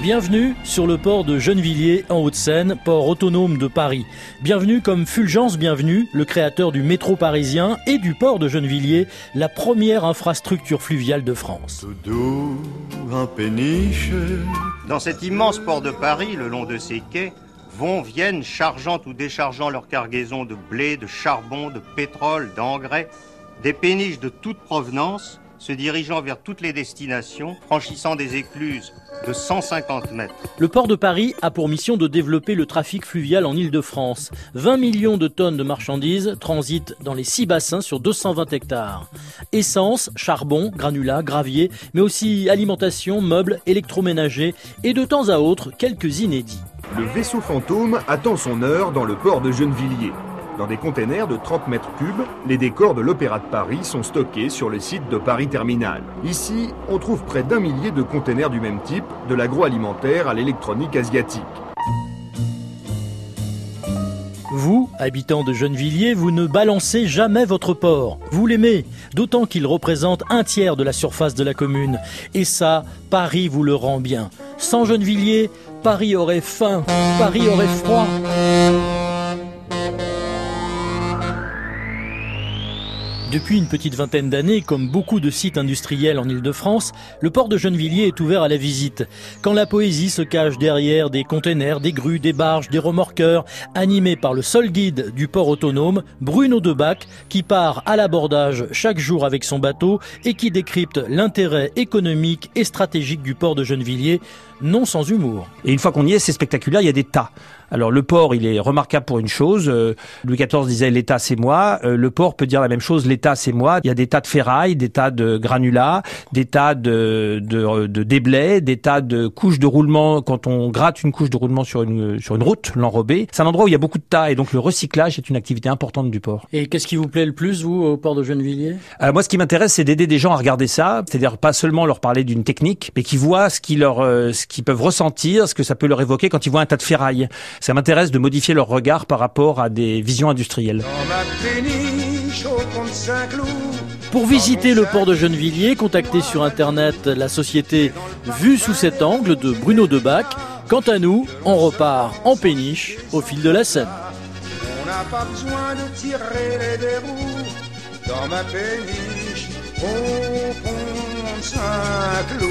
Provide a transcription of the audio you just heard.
Bienvenue sur le port de Gennevilliers en Haute-Seine, port autonome de Paris. Bienvenue comme Fulgence Bienvenue, le créateur du métro parisien et du port de Gennevilliers, la première infrastructure fluviale de France. Dans cet immense port de Paris, le long de ses quais, vont, viennent, chargeant ou déchargeant leur cargaison de blé, de charbon, de pétrole, d'engrais, des péniches de toute provenance, se dirigeant vers toutes les destinations, franchissant des écluses de 150 mètres. Le port de Paris a pour mission de développer le trafic fluvial en Île-de-France. 20 millions de tonnes de marchandises transitent dans les six bassins sur 220 hectares. Essence, charbon, granulats, gravier, mais aussi alimentation, meubles, électroménagers et de temps à autre quelques inédits. Le vaisseau fantôme attend son heure dans le port de Gennevilliers. Dans des containers de 30 mètres cubes, les décors de l'Opéra de Paris sont stockés sur le site de Paris Terminal. Ici, on trouve près d'un millier de containers du même type, de l'agroalimentaire à l'électronique asiatique. Vous, habitant de Gennevilliers, vous ne balancez jamais votre port. Vous l'aimez, d'autant qu'il représente un tiers de la surface de la commune. Et ça, Paris vous le rend bien. Sans Gennevilliers, Paris aurait faim, Paris aurait froid. Depuis une petite vingtaine d'années, comme beaucoup de sites industriels en Ile-de-France, le port de Gennevilliers est ouvert à la visite. Quand la poésie se cache derrière des containers, des grues, des barges, des remorqueurs, animés par le seul guide du port autonome, Bruno Debac, qui part à l'abordage chaque jour avec son bateau et qui décrypte l'intérêt économique et stratégique du port de Gennevilliers, non sans humour. Et une fois qu'on y est, c'est spectaculaire, il y a des tas. Alors le port, il est remarquable pour une chose. Euh, Louis XIV disait l'État c'est moi. Euh, le port peut dire la même chose. L'État c'est moi. Il y a des tas de ferrailles, des tas de granulats, des tas de de, de déblais, des tas de couches de roulement. Quand on gratte une couche de roulement sur une sur une route, l'enrobée, c'est un endroit où il y a beaucoup de tas et donc le recyclage est une activité importante du port. Et qu'est-ce qui vous plaît le plus vous au port de Gennevilliers? Alors moi, ce qui m'intéresse, c'est d'aider des gens à regarder ça, c'est-à-dire pas seulement leur parler d'une technique, mais qui voient ce qui leur euh, ce qu'ils peuvent ressentir, ce que ça peut leur évoquer quand ils voient un tas de ferraille. Ça m'intéresse de modifier leur regard par rapport à des visions industrielles. Pour visiter le port de Gennevilliers, contactez sur internet la société Vue sous cet angle de Bruno Debac. Quant à nous, on repart en péniche au fil de la Seine. On n'a pas besoin de tirer les verrous dans ma péniche au pont Saint-Cloud.